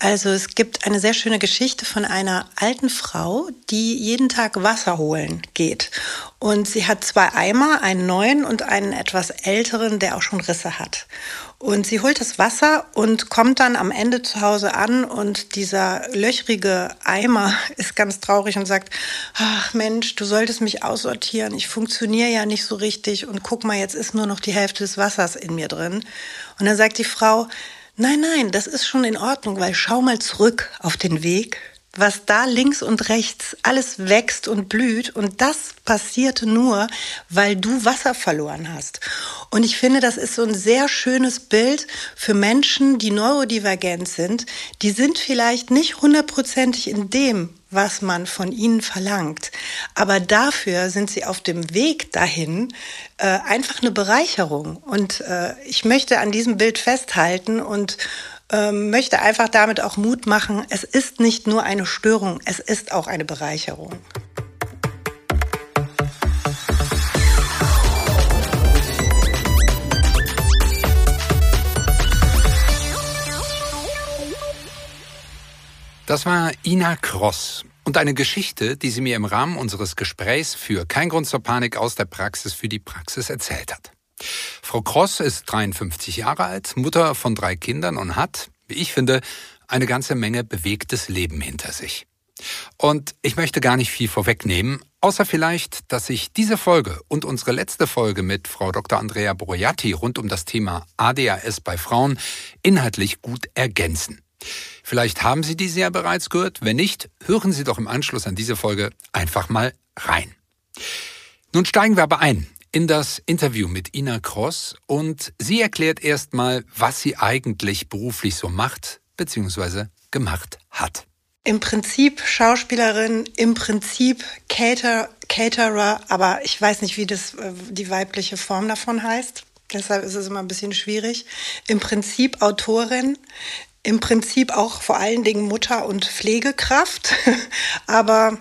Also es gibt eine sehr schöne Geschichte von einer alten Frau, die jeden Tag Wasser holen geht. Und sie hat zwei Eimer, einen neuen und einen etwas älteren, der auch schon Risse hat. Und sie holt das Wasser und kommt dann am Ende zu Hause an und dieser löchrige Eimer ist ganz traurig und sagt, ach Mensch, du solltest mich aussortieren, ich funktioniere ja nicht so richtig und guck mal, jetzt ist nur noch die Hälfte des Wassers in mir drin. Und dann sagt die Frau, nein, nein, das ist schon in Ordnung, weil schau mal zurück auf den Weg was da links und rechts alles wächst und blüht. Und das passierte nur, weil du Wasser verloren hast. Und ich finde, das ist so ein sehr schönes Bild für Menschen, die neurodivergent sind. Die sind vielleicht nicht hundertprozentig in dem, was man von ihnen verlangt. Aber dafür sind sie auf dem Weg dahin äh, einfach eine Bereicherung. Und äh, ich möchte an diesem Bild festhalten und ähm, möchte einfach damit auch Mut machen. Es ist nicht nur eine Störung, es ist auch eine Bereicherung. Das war Ina Cross und eine Geschichte, die sie mir im Rahmen unseres Gesprächs für Kein Grund zur Panik aus der Praxis für die Praxis erzählt hat. Frau Cross ist 53 Jahre alt, Mutter von drei Kindern und hat, wie ich finde, eine ganze Menge bewegtes Leben hinter sich. Und ich möchte gar nicht viel vorwegnehmen, außer vielleicht, dass sich diese Folge und unsere letzte Folge mit Frau Dr. Andrea Borjatti rund um das Thema ADHS bei Frauen inhaltlich gut ergänzen. Vielleicht haben Sie diese ja bereits gehört. Wenn nicht, hören Sie doch im Anschluss an diese Folge einfach mal rein. Nun steigen wir aber ein in das Interview mit Ina Cross und sie erklärt erstmal, was sie eigentlich beruflich so macht bzw. gemacht hat. Im Prinzip Schauspielerin, im Prinzip Cater, Caterer, aber ich weiß nicht, wie das äh, die weibliche Form davon heißt. Deshalb ist es immer ein bisschen schwierig. Im Prinzip Autorin, im Prinzip auch vor allen Dingen Mutter und Pflegekraft, aber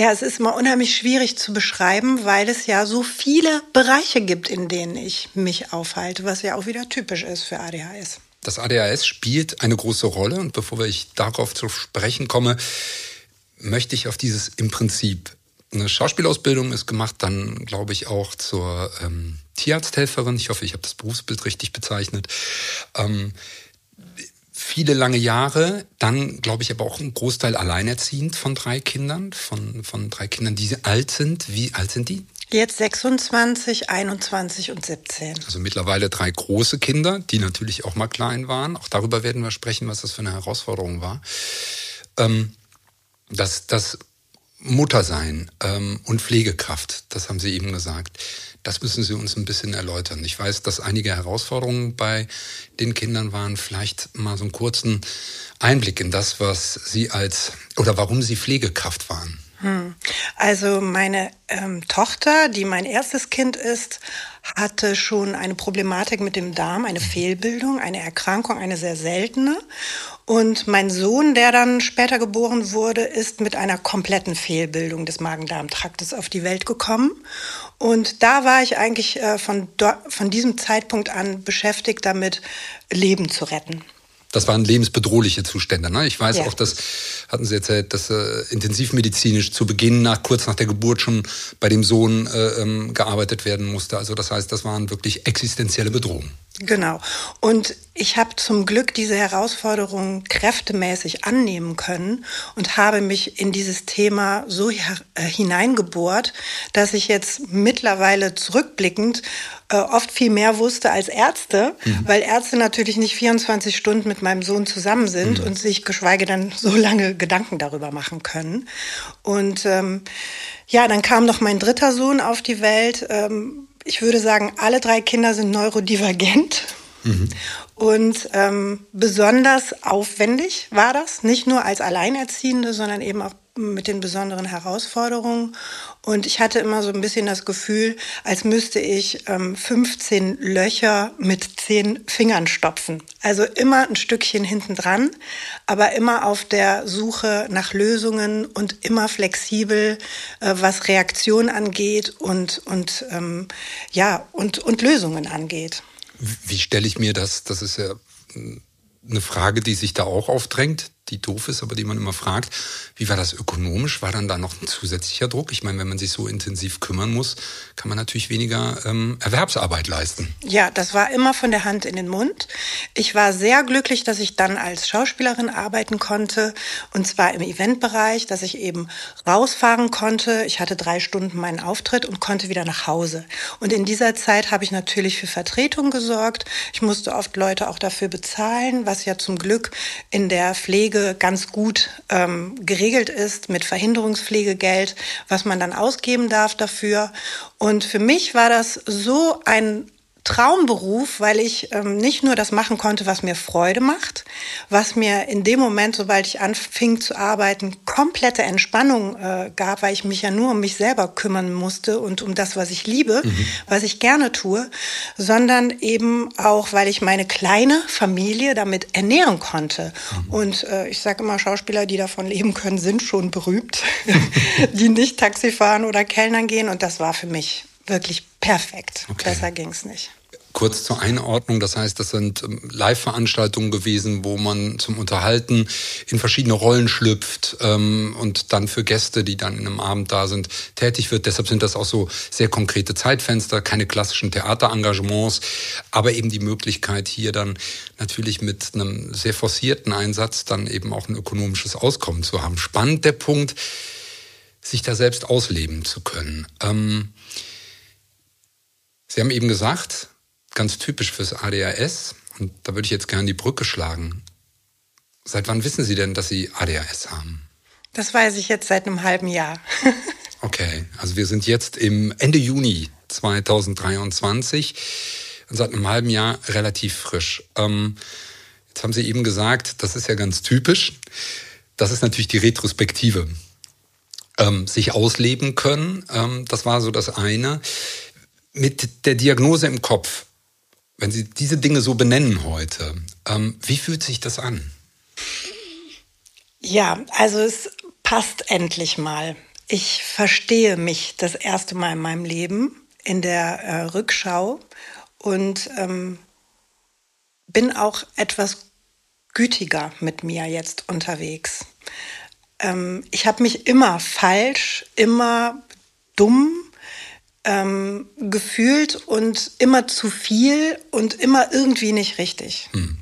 ja, es ist immer unheimlich schwierig zu beschreiben, weil es ja so viele Bereiche gibt, in denen ich mich aufhalte, was ja auch wieder typisch ist für ADHS. Das ADHS spielt eine große Rolle und bevor ich darauf zu sprechen komme, möchte ich auf dieses im Prinzip. Eine Schauspielausbildung ist gemacht, dann glaube ich auch zur ähm, Tierarzthelferin. Ich hoffe, ich habe das Berufsbild richtig bezeichnet. Ähm, viele lange Jahre, dann glaube ich aber auch ein Großteil alleinerziehend von drei Kindern, von, von drei Kindern, die alt sind. Wie alt sind die? Jetzt 26, 21 und 17. Also mittlerweile drei große Kinder, die natürlich auch mal klein waren. Auch darüber werden wir sprechen, was das für eine Herausforderung war. Ähm, das, das Muttersein ähm, und Pflegekraft, das haben Sie eben gesagt. Das müssen Sie uns ein bisschen erläutern. Ich weiß, dass einige Herausforderungen bei den Kindern waren. Vielleicht mal so einen kurzen Einblick in das, was Sie als oder warum Sie Pflegekraft waren. Hm. Also meine ähm, Tochter, die mein erstes Kind ist, hatte schon eine Problematik mit dem Darm, eine Fehlbildung, eine Erkrankung, eine sehr seltene. Und mein Sohn, der dann später geboren wurde, ist mit einer kompletten Fehlbildung des Magen-Darm-Traktes auf die Welt gekommen. Und da war ich eigentlich äh, von, von diesem Zeitpunkt an beschäftigt damit, Leben zu retten. Das waren lebensbedrohliche Zustände. Ne? Ich weiß ja. auch, das hatten Sie erzählt, dass äh, intensivmedizinisch zu Beginn, nach, kurz nach der Geburt schon bei dem Sohn äh, ähm, gearbeitet werden musste. Also das heißt, das waren wirklich existenzielle Bedrohungen. Genau. Und ich habe zum Glück diese Herausforderungen kräftemäßig annehmen können und habe mich in dieses Thema so äh, hineingebohrt, dass ich jetzt mittlerweile zurückblickend äh, oft viel mehr wusste als Ärzte, mhm. weil Ärzte natürlich nicht 24 Stunden mit meinem Sohn zusammen sind mhm. und sich geschweige denn so lange Gedanken darüber machen können. Und ähm, ja, dann kam noch mein dritter Sohn auf die Welt. Ähm, ich würde sagen, alle drei Kinder sind neurodivergent. Mhm. Und ähm, besonders aufwendig war das, nicht nur als Alleinerziehende, sondern eben auch mit den besonderen Herausforderungen. Und ich hatte immer so ein bisschen das Gefühl, als müsste ich ähm, 15 Löcher mit 10 Fingern stopfen. Also immer ein Stückchen hinten dran, aber immer auf der Suche nach Lösungen und immer flexibel, äh, was Reaktion angeht und, und, ähm, ja, und, und Lösungen angeht. Wie stelle ich mir das? Das ist ja eine Frage, die sich da auch aufdrängt die doof ist, aber die man immer fragt, wie war das ökonomisch? War dann da noch ein zusätzlicher Druck? Ich meine, wenn man sich so intensiv kümmern muss, kann man natürlich weniger ähm, Erwerbsarbeit leisten. Ja, das war immer von der Hand in den Mund. Ich war sehr glücklich, dass ich dann als Schauspielerin arbeiten konnte und zwar im Eventbereich, dass ich eben rausfahren konnte. Ich hatte drei Stunden meinen Auftritt und konnte wieder nach Hause. Und in dieser Zeit habe ich natürlich für Vertretung gesorgt. Ich musste oft Leute auch dafür bezahlen, was ja zum Glück in der Pflege Pflege ganz gut ähm, geregelt ist mit Verhinderungspflegegeld, was man dann ausgeben darf dafür. Und für mich war das so ein Traumberuf, weil ich ähm, nicht nur das machen konnte, was mir Freude macht, was mir in dem Moment, sobald ich anfing zu arbeiten, komplette Entspannung äh, gab, weil ich mich ja nur um mich selber kümmern musste und um das, was ich liebe, mhm. was ich gerne tue, sondern eben auch, weil ich meine kleine Familie damit ernähren konnte. Mhm. Und äh, ich sage immer, Schauspieler, die davon leben können, sind schon berühmt, die nicht Taxi fahren oder Kellnern gehen. Und das war für mich wirklich perfekt. Okay. Besser es nicht. Kurz zur Einordnung, das heißt, das sind ähm, Live-Veranstaltungen gewesen, wo man zum Unterhalten in verschiedene Rollen schlüpft ähm, und dann für Gäste, die dann in einem Abend da sind, tätig wird. Deshalb sind das auch so sehr konkrete Zeitfenster, keine klassischen Theaterengagements, aber eben die Möglichkeit hier dann natürlich mit einem sehr forcierten Einsatz dann eben auch ein ökonomisches Auskommen zu haben. Spannend der Punkt, sich da selbst ausleben zu können. Ähm, Sie haben eben gesagt, ganz typisch fürs ADHS, und da würde ich jetzt gerne die Brücke schlagen. Seit wann wissen Sie denn, dass Sie ADHS haben? Das weiß ich jetzt seit einem halben Jahr. okay, also wir sind jetzt im Ende Juni 2023 und seit einem halben Jahr relativ frisch. Ähm, jetzt haben Sie eben gesagt, das ist ja ganz typisch. Das ist natürlich die Retrospektive. Ähm, sich ausleben können, ähm, das war so das eine mit der Diagnose im Kopf, wenn Sie diese Dinge so benennen heute, ähm, wie fühlt sich das an? Ja, also es passt endlich mal. Ich verstehe mich das erste Mal in meinem Leben in der äh, Rückschau und ähm, bin auch etwas gütiger mit mir jetzt unterwegs. Ähm, ich habe mich immer falsch, immer dumm ähm, gefühlt und immer zu viel und immer irgendwie nicht richtig. Hm.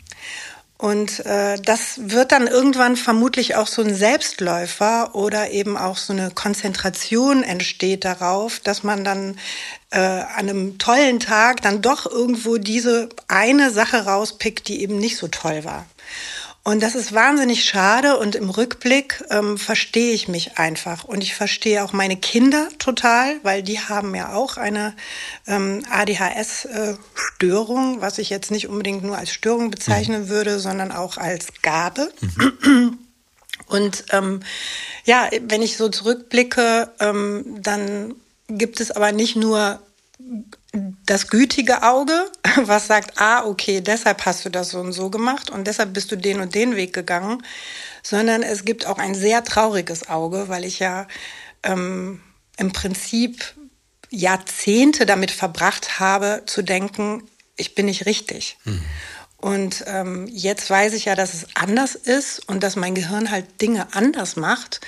Und äh, das wird dann irgendwann vermutlich auch so ein Selbstläufer oder eben auch so eine Konzentration entsteht darauf, dass man dann äh, an einem tollen Tag dann doch irgendwo diese eine Sache rauspickt, die eben nicht so toll war. Und das ist wahnsinnig schade und im Rückblick ähm, verstehe ich mich einfach. Und ich verstehe auch meine Kinder total, weil die haben ja auch eine ähm, ADHS-Störung, was ich jetzt nicht unbedingt nur als Störung bezeichnen mhm. würde, sondern auch als Gabe. Mhm. Und ähm, ja, wenn ich so zurückblicke, ähm, dann gibt es aber nicht nur das gütige Auge, was sagt, ah, okay, deshalb hast du das so und so gemacht und deshalb bist du den und den Weg gegangen, sondern es gibt auch ein sehr trauriges Auge, weil ich ja ähm, im Prinzip Jahrzehnte damit verbracht habe, zu denken, ich bin nicht richtig. Mhm. Und ähm, jetzt weiß ich ja, dass es anders ist und dass mein Gehirn halt Dinge anders macht.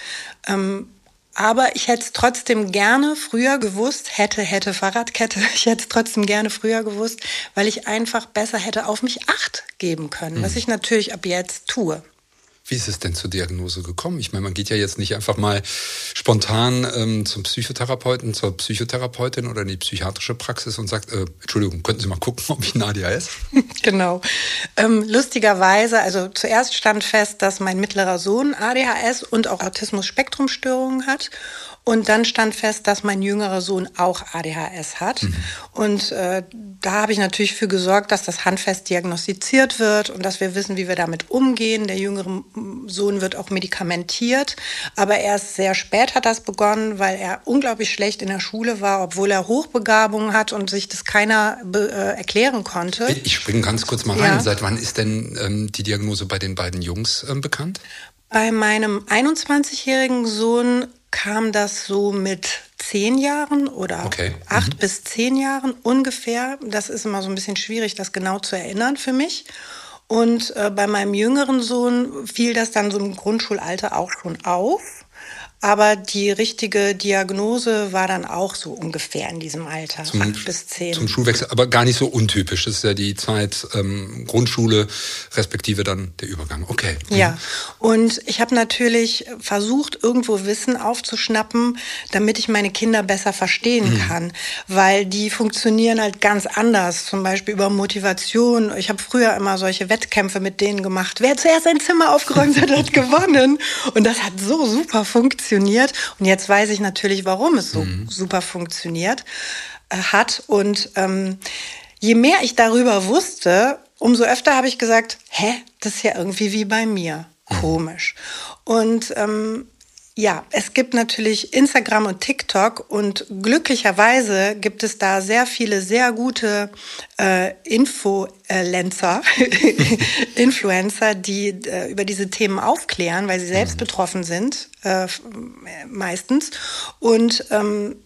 Ähm, aber ich hätte es trotzdem gerne früher gewusst, hätte, hätte Fahrradkette, ich hätte es trotzdem gerne früher gewusst, weil ich einfach besser hätte auf mich Acht geben können, mhm. was ich natürlich ab jetzt tue. Wie ist es denn zur Diagnose gekommen? Ich meine, man geht ja jetzt nicht einfach mal spontan ähm, zum Psychotherapeuten, zur Psychotherapeutin oder in die psychiatrische Praxis und sagt, äh, Entschuldigung, könnten Sie mal gucken, ob ich ein ADHS? genau. Ähm, lustigerweise, also zuerst stand fest, dass mein mittlerer Sohn ADHS und auch Autismus-Spektrumstörungen hat. Und dann stand fest, dass mein jüngerer Sohn auch ADHS hat. Mhm. Und äh, da habe ich natürlich für gesorgt, dass das handfest diagnostiziert wird und dass wir wissen, wie wir damit umgehen. Der jüngere Sohn wird auch medikamentiert, aber erst sehr spät hat das begonnen, weil er unglaublich schlecht in der Schule war, obwohl er Hochbegabung hat und sich das keiner äh, erklären konnte. Ich springe ganz kurz mal rein. Ja. Seit wann ist denn ähm, die Diagnose bei den beiden Jungs ähm, bekannt? Bei meinem 21-jährigen Sohn kam das so mit zehn Jahren oder okay. acht mhm. bis zehn Jahren ungefähr. Das ist immer so ein bisschen schwierig, das genau zu erinnern für mich. Und äh, bei meinem jüngeren Sohn fiel das dann so im Grundschulalter auch schon auf. Aber die richtige Diagnose war dann auch so ungefähr in diesem Alter, zum, acht bis zehn. Zum Schulwechsel, aber gar nicht so untypisch. Das ist ja die Zeit ähm, Grundschule, respektive dann der Übergang. Okay. Mhm. Ja, und ich habe natürlich versucht, irgendwo Wissen aufzuschnappen, damit ich meine Kinder besser verstehen mhm. kann, weil die funktionieren halt ganz anders. Zum Beispiel über Motivation. Ich habe früher immer solche Wettkämpfe mit denen gemacht. Wer zuerst ein Zimmer aufgeräumt hat, hat gewonnen. Und das hat so super funktioniert funktioniert. Und jetzt weiß ich natürlich, warum es so mhm. super funktioniert äh, hat. Und ähm, je mehr ich darüber wusste, umso öfter habe ich gesagt, hä, das ist ja irgendwie wie bei mir. Mhm. Komisch. Und ähm, ja, es gibt natürlich Instagram und TikTok und glücklicherweise gibt es da sehr viele sehr gute äh, Influencer, Influencer, die äh, über diese Themen aufklären, weil sie selbst mhm. betroffen sind, äh, meistens. Und ähm,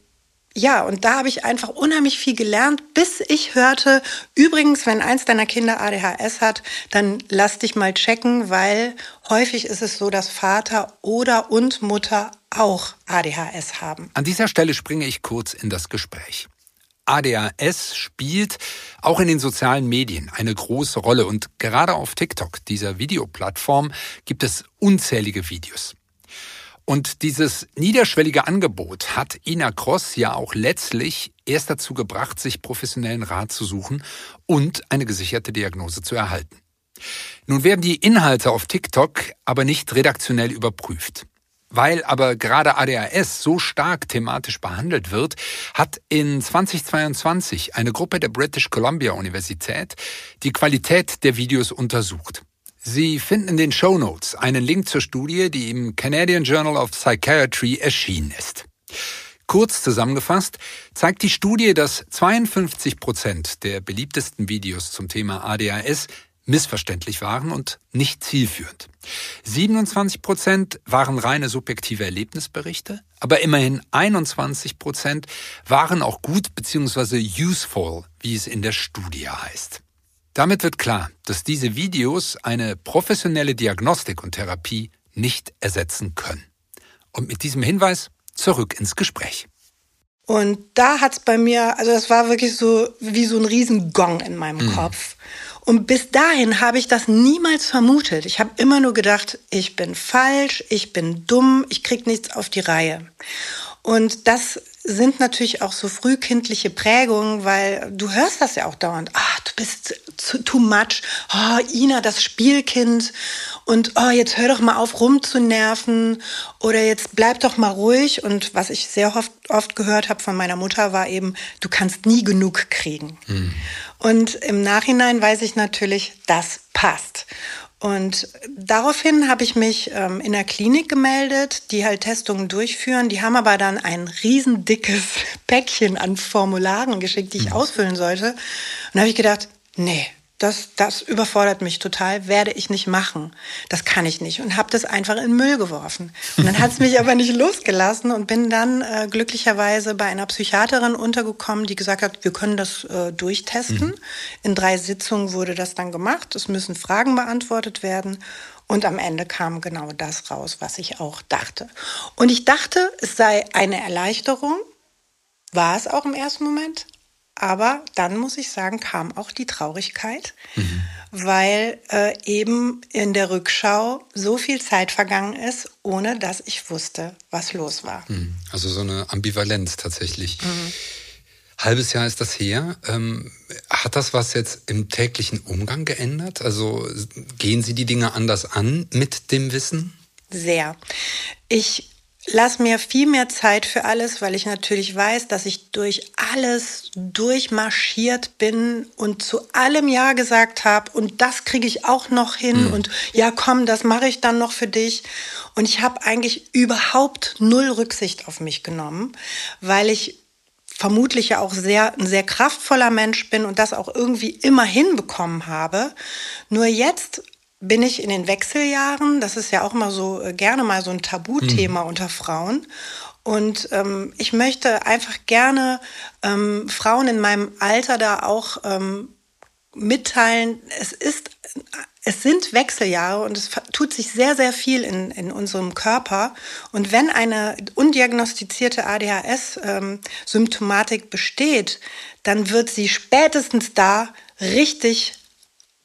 ja, und da habe ich einfach unheimlich viel gelernt, bis ich hörte, übrigens, wenn eins deiner Kinder ADHS hat, dann lass dich mal checken, weil häufig ist es so, dass Vater oder und Mutter auch ADHS haben. An dieser Stelle springe ich kurz in das Gespräch. ADHS spielt auch in den sozialen Medien eine große Rolle und gerade auf TikTok, dieser Videoplattform, gibt es unzählige Videos. Und dieses niederschwellige Angebot hat Ina Cross ja auch letztlich erst dazu gebracht, sich professionellen Rat zu suchen und eine gesicherte Diagnose zu erhalten. Nun werden die Inhalte auf TikTok aber nicht redaktionell überprüft. Weil aber gerade ADHS so stark thematisch behandelt wird, hat in 2022 eine Gruppe der British Columbia Universität die Qualität der Videos untersucht. Sie finden in den Show Notes einen Link zur Studie, die im Canadian Journal of Psychiatry erschienen ist. Kurz zusammengefasst zeigt die Studie, dass 52 Prozent der beliebtesten Videos zum Thema ADHS missverständlich waren und nicht zielführend. 27 Prozent waren reine subjektive Erlebnisberichte, aber immerhin 21 Prozent waren auch gut bzw. useful, wie es in der Studie heißt. Damit wird klar, dass diese Videos eine professionelle Diagnostik und Therapie nicht ersetzen können. Und mit diesem Hinweis zurück ins Gespräch. Und da hat's bei mir, also das war wirklich so wie so ein Riesengong in meinem mhm. Kopf. Und bis dahin habe ich das niemals vermutet. Ich habe immer nur gedacht, ich bin falsch, ich bin dumm, ich krieg nichts auf die Reihe. Und das sind natürlich auch so frühkindliche Prägungen, weil du hörst das ja auch dauernd. Ah, du bist too much. Oh, Ina, das Spielkind. Und oh, jetzt hör doch mal auf rumzunerven. Oder jetzt bleib doch mal ruhig. Und was ich sehr oft, oft gehört habe von meiner Mutter war eben, du kannst nie genug kriegen. Mhm. Und im Nachhinein weiß ich natürlich, das passt. Und daraufhin habe ich mich ähm, in der Klinik gemeldet, die halt Testungen durchführen. Die haben aber dann ein riesendickes Päckchen an Formularen geschickt, die ich mhm. ausfüllen sollte. Und da habe ich gedacht, nee, das, das überfordert mich total, werde ich nicht machen. Das kann ich nicht. Und habe das einfach in Müll geworfen. Und dann hat es mich aber nicht losgelassen und bin dann äh, glücklicherweise bei einer Psychiaterin untergekommen, die gesagt hat, wir können das äh, durchtesten. Mhm. In drei Sitzungen wurde das dann gemacht. Es müssen Fragen beantwortet werden. Und am Ende kam genau das raus, was ich auch dachte. Und ich dachte, es sei eine Erleichterung. War es auch im ersten Moment. Aber dann muss ich sagen, kam auch die Traurigkeit, mhm. weil äh, eben in der Rückschau so viel Zeit vergangen ist, ohne dass ich wusste, was los war. Mhm. Also so eine Ambivalenz tatsächlich. Mhm. Halbes Jahr ist das her. Ähm, hat das was jetzt im täglichen Umgang geändert? Also gehen Sie die Dinge anders an mit dem Wissen? Sehr. Ich lass mir viel mehr Zeit für alles, weil ich natürlich weiß, dass ich durch alles durchmarschiert bin und zu allem Ja gesagt habe und das kriege ich auch noch hin mhm. und ja, komm, das mache ich dann noch für dich. Und ich habe eigentlich überhaupt null Rücksicht auf mich genommen, weil ich vermutlich ja auch sehr ein sehr kraftvoller Mensch bin und das auch irgendwie immer hinbekommen habe. Nur jetzt bin ich in den Wechseljahren. Das ist ja auch immer so äh, gerne mal so ein Tabuthema mhm. unter Frauen. Und ähm, ich möchte einfach gerne ähm, Frauen in meinem Alter da auch ähm, mitteilen, es ist es sind Wechseljahre und es tut sich sehr, sehr viel in, in unserem Körper. Und wenn eine undiagnostizierte ADHS-Symptomatik ähm, besteht, dann wird sie spätestens da richtig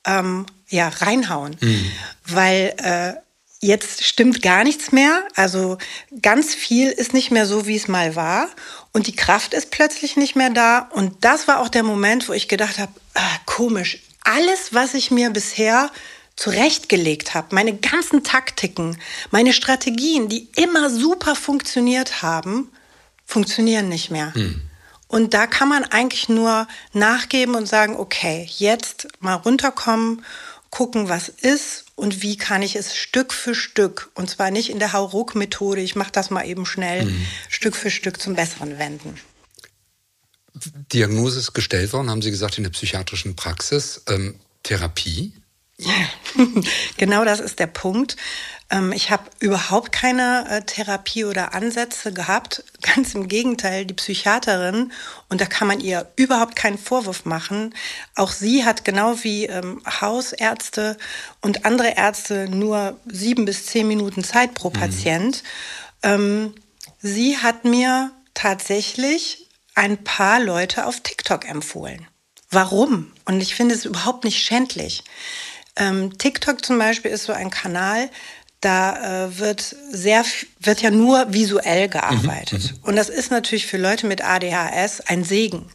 ähm, ja, reinhauen. Mhm. Weil äh, jetzt stimmt gar nichts mehr. Also ganz viel ist nicht mehr so, wie es mal war. Und die Kraft ist plötzlich nicht mehr da. Und das war auch der Moment, wo ich gedacht habe, ah, komisch, alles, was ich mir bisher zurechtgelegt habe, meine ganzen Taktiken, meine Strategien, die immer super funktioniert haben, funktionieren nicht mehr. Hm. Und da kann man eigentlich nur nachgeben und sagen, okay, jetzt mal runterkommen, gucken, was ist und wie kann ich es Stück für Stück, und zwar nicht in der Hauruck-Methode, ich mache das mal eben schnell, mhm. Stück für Stück zum Besseren wenden. Diagnose ist gestellt worden, haben Sie gesagt, in der psychiatrischen Praxis. Ähm, Therapie? Ja, genau das ist der Punkt. Ähm, ich habe überhaupt keine äh, Therapie oder Ansätze gehabt. Ganz im Gegenteil, die Psychiaterin, und da kann man ihr überhaupt keinen Vorwurf machen. Auch sie hat genau wie ähm, Hausärzte und andere Ärzte nur sieben bis zehn Minuten Zeit pro mhm. Patient. Ähm, sie hat mir tatsächlich ein paar Leute auf TikTok empfohlen. Warum? Und ich finde es überhaupt nicht schändlich. Ähm, TikTok zum Beispiel ist so ein Kanal, da äh, wird sehr wird ja nur visuell gearbeitet mhm, mhm, und das ist natürlich für Leute mit ADHS ein Segen,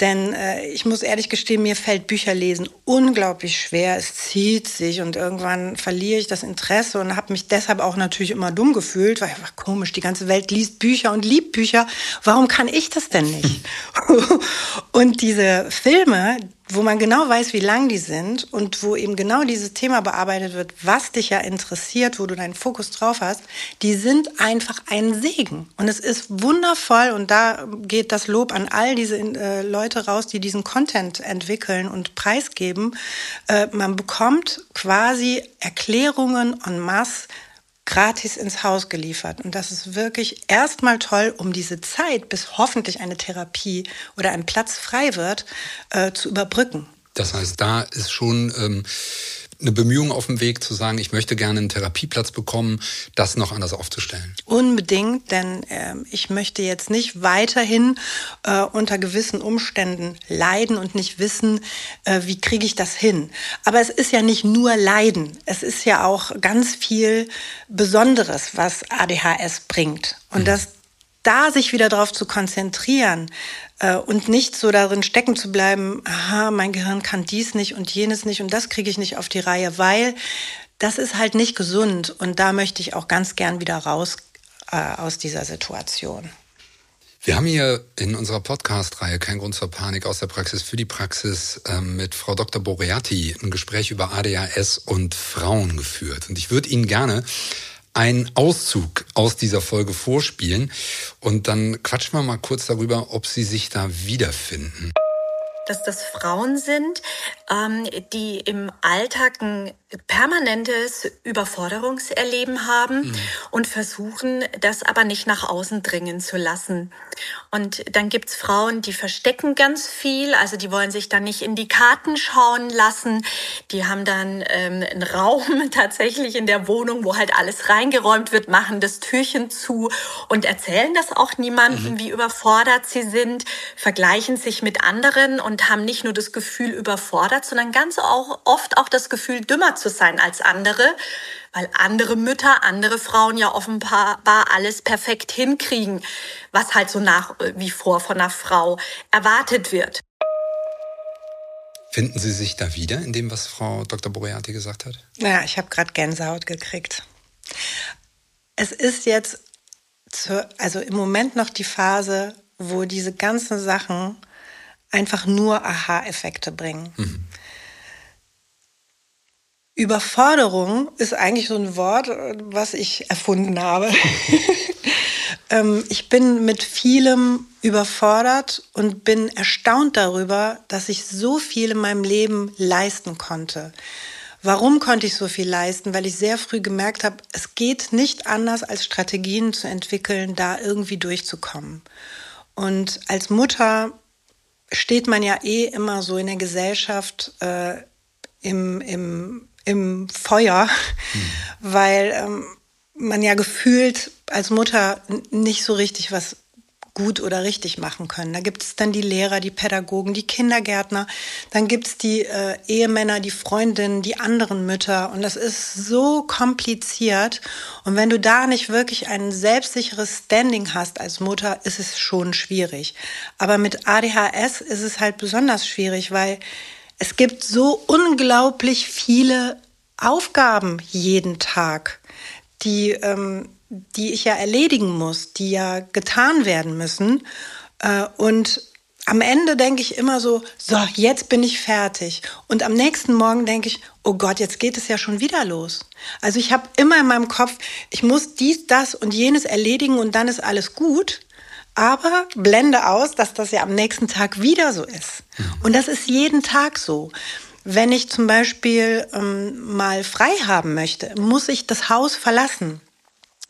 denn äh, ich muss ehrlich gestehen, mir fällt Bücherlesen unglaublich schwer. Es zieht sich und irgendwann verliere ich das Interesse und habe mich deshalb auch natürlich immer dumm gefühlt, weil war komisch, die ganze Welt liest Bücher und liebt Bücher. Warum kann ich das denn nicht? und diese Filme, wo man genau weiß, wie lang die sind und wo eben genau dieses Thema bearbeitet wird, was dich ja interessiert, wo du deinen Fokus drauf hast, die sind einfach ein Segen. Und es ist wundervoll und da geht das Lob an all diese äh, Leute raus, die diesen Content entwickeln und preisgeben. Äh, man bekommt quasi Erklärungen en masse gratis ins Haus geliefert. Und das ist wirklich erstmal toll, um diese Zeit, bis hoffentlich eine Therapie oder ein Platz frei wird, äh, zu überbrücken. Das heißt, da ist schon ähm, eine Bemühung auf dem Weg zu sagen, ich möchte gerne einen Therapieplatz bekommen, das noch anders aufzustellen? Unbedingt, denn äh, ich möchte jetzt nicht weiterhin äh, unter gewissen Umständen leiden und nicht wissen, äh, wie kriege ich das hin. Aber es ist ja nicht nur Leiden, es ist ja auch ganz viel Besonderes, was ADHS bringt. Und mhm. das da sich wieder darauf zu konzentrieren, und nicht so darin stecken zu bleiben, aha, mein Gehirn kann dies nicht und jenes nicht und das kriege ich nicht auf die Reihe, weil das ist halt nicht gesund und da möchte ich auch ganz gern wieder raus äh, aus dieser Situation. Wir haben hier in unserer Podcast-Reihe Kein Grund zur Panik aus der Praxis für die Praxis äh, mit Frau Dr. Boreati ein Gespräch über ADHS und Frauen geführt. Und ich würde Ihnen gerne einen Auszug aus dieser Folge vorspielen. Und dann quatschen wir mal kurz darüber, ob Sie sich da wiederfinden dass das Frauen sind, ähm, die im Alltag ein permanentes Überforderungserleben haben mhm. und versuchen, das aber nicht nach außen dringen zu lassen. Und dann gibt's Frauen, die verstecken ganz viel, also die wollen sich dann nicht in die Karten schauen lassen. Die haben dann ähm, einen Raum tatsächlich in der Wohnung, wo halt alles reingeräumt wird, machen das Türchen zu und erzählen das auch niemandem, mhm. wie überfordert sie sind, vergleichen sich mit anderen und haben nicht nur das Gefühl überfordert, sondern ganz auch oft auch das Gefühl dümmer zu sein als andere, weil andere Mütter, andere Frauen ja offenbar alles perfekt hinkriegen, was halt so nach wie vor von einer Frau erwartet wird. Finden Sie sich da wieder in dem, was Frau Dr. Boreati gesagt hat? Ja, ich habe gerade Gänsehaut gekriegt. Es ist jetzt, zu, also im Moment noch die Phase, wo diese ganzen Sachen einfach nur Aha-Effekte bringen. Mhm. Überforderung ist eigentlich so ein Wort, was ich erfunden habe. ähm, ich bin mit vielem überfordert und bin erstaunt darüber, dass ich so viel in meinem Leben leisten konnte. Warum konnte ich so viel leisten? Weil ich sehr früh gemerkt habe, es geht nicht anders, als Strategien zu entwickeln, da irgendwie durchzukommen. Und als Mutter steht man ja eh immer so in der Gesellschaft äh, im, im im Feuer, mhm. weil ähm, man ja gefühlt als Mutter nicht so richtig was gut oder richtig machen können. Da gibt es dann die Lehrer, die Pädagogen, die Kindergärtner, dann gibt es die äh, Ehemänner, die Freundinnen, die anderen Mütter und das ist so kompliziert und wenn du da nicht wirklich ein selbstsicheres Standing hast als Mutter, ist es schon schwierig. Aber mit ADHS ist es halt besonders schwierig, weil es gibt so unglaublich viele Aufgaben jeden Tag, die ähm, die ich ja erledigen muss, die ja getan werden müssen. Äh, und am Ende denke ich immer so, so, jetzt bin ich fertig. Und am nächsten Morgen denke ich, oh Gott, jetzt geht es ja schon wieder los. Also ich habe immer in meinem Kopf, ich muss dies, das und jenes erledigen und dann ist alles gut. Aber blende aus, dass das ja am nächsten Tag wieder so ist. Und das ist jeden Tag so. Wenn ich zum Beispiel ähm, mal frei haben möchte, muss ich das Haus verlassen.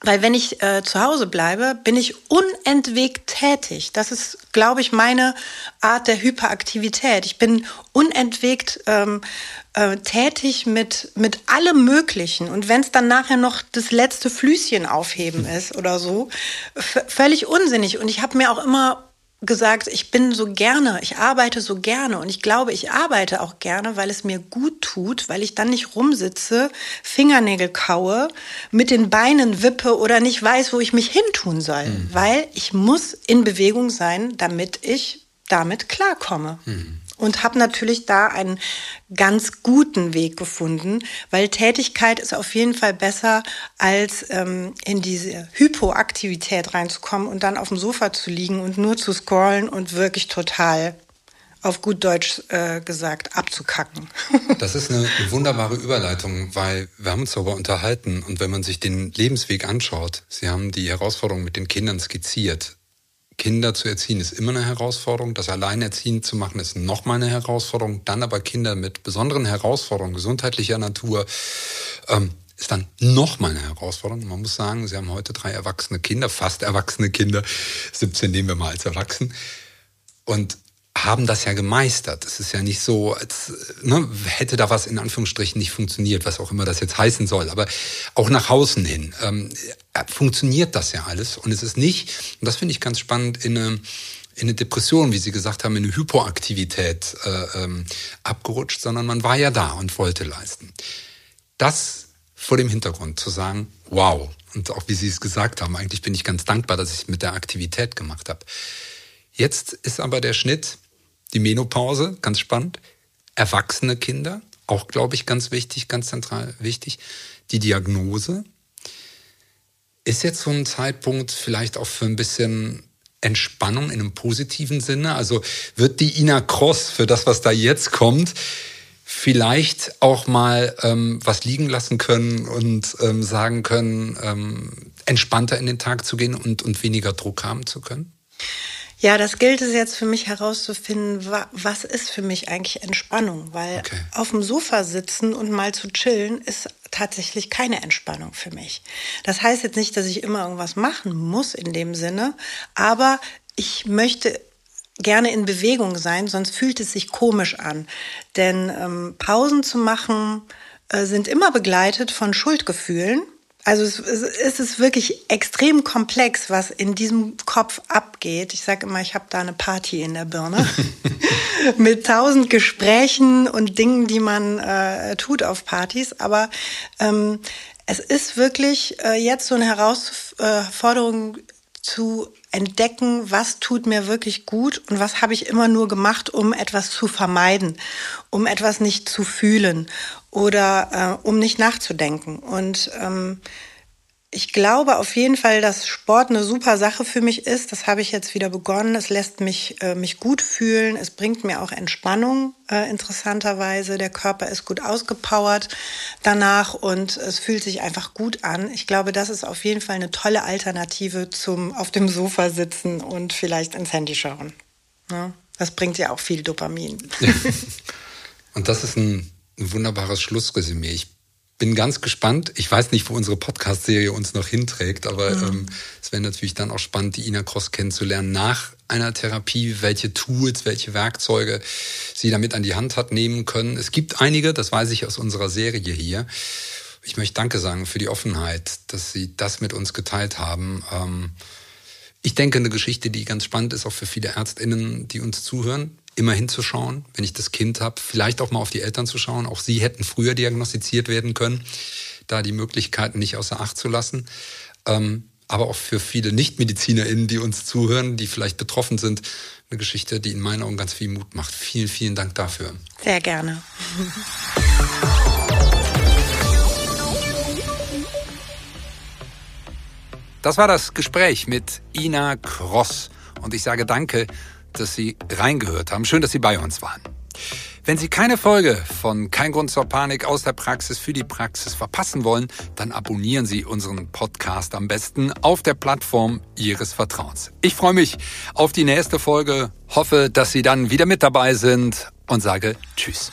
Weil wenn ich äh, zu Hause bleibe, bin ich unentwegt tätig. Das ist, glaube ich, meine Art der Hyperaktivität. Ich bin unentwegt ähm, äh, tätig mit, mit allem Möglichen. Und wenn es dann nachher noch das letzte Flüschen aufheben ist oder so, völlig unsinnig. Und ich habe mir auch immer gesagt, ich bin so gerne, ich arbeite so gerne und ich glaube, ich arbeite auch gerne, weil es mir gut tut, weil ich dann nicht rumsitze, Fingernägel kaue, mit den Beinen wippe oder nicht weiß, wo ich mich hintun soll, mhm. weil ich muss in Bewegung sein, damit ich damit klarkomme. Mhm und habe natürlich da einen ganz guten Weg gefunden, weil Tätigkeit ist auf jeden Fall besser, als ähm, in diese Hypoaktivität reinzukommen und dann auf dem Sofa zu liegen und nur zu scrollen und wirklich total auf gut Deutsch äh, gesagt, abzukacken. das ist eine, wunderbare Überleitung, weil wir haben uns darüber unterhalten und wenn man sich den Lebensweg anschaut, Sie haben die Herausforderung mit den Kindern skizziert. Kinder zu erziehen ist immer eine Herausforderung. Das Alleinerziehen zu machen ist nochmal eine Herausforderung. Dann aber Kinder mit besonderen Herausforderungen gesundheitlicher Natur ähm, ist dann nochmal eine Herausforderung. Man muss sagen, Sie haben heute drei erwachsene Kinder, fast erwachsene Kinder. 17 nehmen wir mal als erwachsen. Und haben das ja gemeistert. Es ist ja nicht so, als ne, hätte da was in Anführungsstrichen nicht funktioniert, was auch immer das jetzt heißen soll. Aber auch nach außen hin ähm, funktioniert das ja alles. Und es ist nicht, und das finde ich ganz spannend, in eine, in eine Depression, wie Sie gesagt haben, in eine Hypoaktivität äh, ähm, abgerutscht, sondern man war ja da und wollte leisten. Das vor dem Hintergrund zu sagen, wow, und auch wie Sie es gesagt haben, eigentlich bin ich ganz dankbar, dass ich es mit der Aktivität gemacht habe. Jetzt ist aber der Schnitt, die Menopause, ganz spannend. Erwachsene Kinder, auch glaube ich ganz wichtig, ganz zentral wichtig. Die Diagnose. Ist jetzt so ein Zeitpunkt vielleicht auch für ein bisschen Entspannung in einem positiven Sinne? Also wird die Ina Cross für das, was da jetzt kommt, vielleicht auch mal ähm, was liegen lassen können und ähm, sagen können, ähm, entspannter in den Tag zu gehen und, und weniger Druck haben zu können? Ja, das gilt es jetzt für mich herauszufinden, was ist für mich eigentlich Entspannung, weil okay. auf dem Sofa sitzen und mal zu chillen ist tatsächlich keine Entspannung für mich. Das heißt jetzt nicht, dass ich immer irgendwas machen muss in dem Sinne, aber ich möchte gerne in Bewegung sein, sonst fühlt es sich komisch an. Denn ähm, Pausen zu machen äh, sind immer begleitet von Schuldgefühlen also es, es ist wirklich extrem komplex, was in diesem Kopf abgeht. Ich sage immer, ich habe da eine Party in der Birne mit tausend Gesprächen und Dingen, die man äh, tut auf Partys. Aber ähm, es ist wirklich äh, jetzt so eine Herausforderung zu entdecken, was tut mir wirklich gut und was habe ich immer nur gemacht, um etwas zu vermeiden, um etwas nicht zu fühlen oder äh, um nicht nachzudenken. Und ähm, ich glaube auf jeden Fall, dass Sport eine super Sache für mich ist. Das habe ich jetzt wieder begonnen. Es lässt mich, äh, mich gut fühlen. Es bringt mir auch Entspannung, äh, interessanterweise. Der Körper ist gut ausgepowert danach und es fühlt sich einfach gut an. Ich glaube, das ist auf jeden Fall eine tolle Alternative zum auf dem Sofa sitzen und vielleicht ins Handy schauen. Ja, das bringt ja auch viel Dopamin. und das ist ein ein wunderbares Schlussresümee. Ich bin ganz gespannt. Ich weiß nicht, wo unsere Podcast-Serie uns noch hinträgt, aber mhm. ähm, es wäre natürlich dann auch spannend, die Ina Cross kennenzulernen nach einer Therapie, welche Tools, welche Werkzeuge sie damit an die Hand hat nehmen können. Es gibt einige, das weiß ich aus unserer Serie hier. Ich möchte Danke sagen für die Offenheit, dass Sie das mit uns geteilt haben. Ähm, ich denke, eine Geschichte, die ganz spannend ist, auch für viele ÄrztInnen, die uns zuhören, immer hinzuschauen, wenn ich das Kind habe, vielleicht auch mal auf die Eltern zu schauen. Auch sie hätten früher diagnostiziert werden können, da die Möglichkeiten nicht außer Acht zu lassen. Ähm, aber auch für viele NichtmedizinerInnen, die uns zuhören, die vielleicht betroffen sind, eine Geschichte, die in meinen Augen ganz viel Mut macht. Vielen, vielen Dank dafür. Sehr gerne. Das war das Gespräch mit Ina Cross. Und ich sage danke, dass Sie reingehört haben. Schön, dass Sie bei uns waren. Wenn Sie keine Folge von Kein Grund zur Panik aus der Praxis für die Praxis verpassen wollen, dann abonnieren Sie unseren Podcast am besten auf der Plattform Ihres Vertrauens. Ich freue mich auf die nächste Folge, hoffe, dass Sie dann wieder mit dabei sind und sage Tschüss.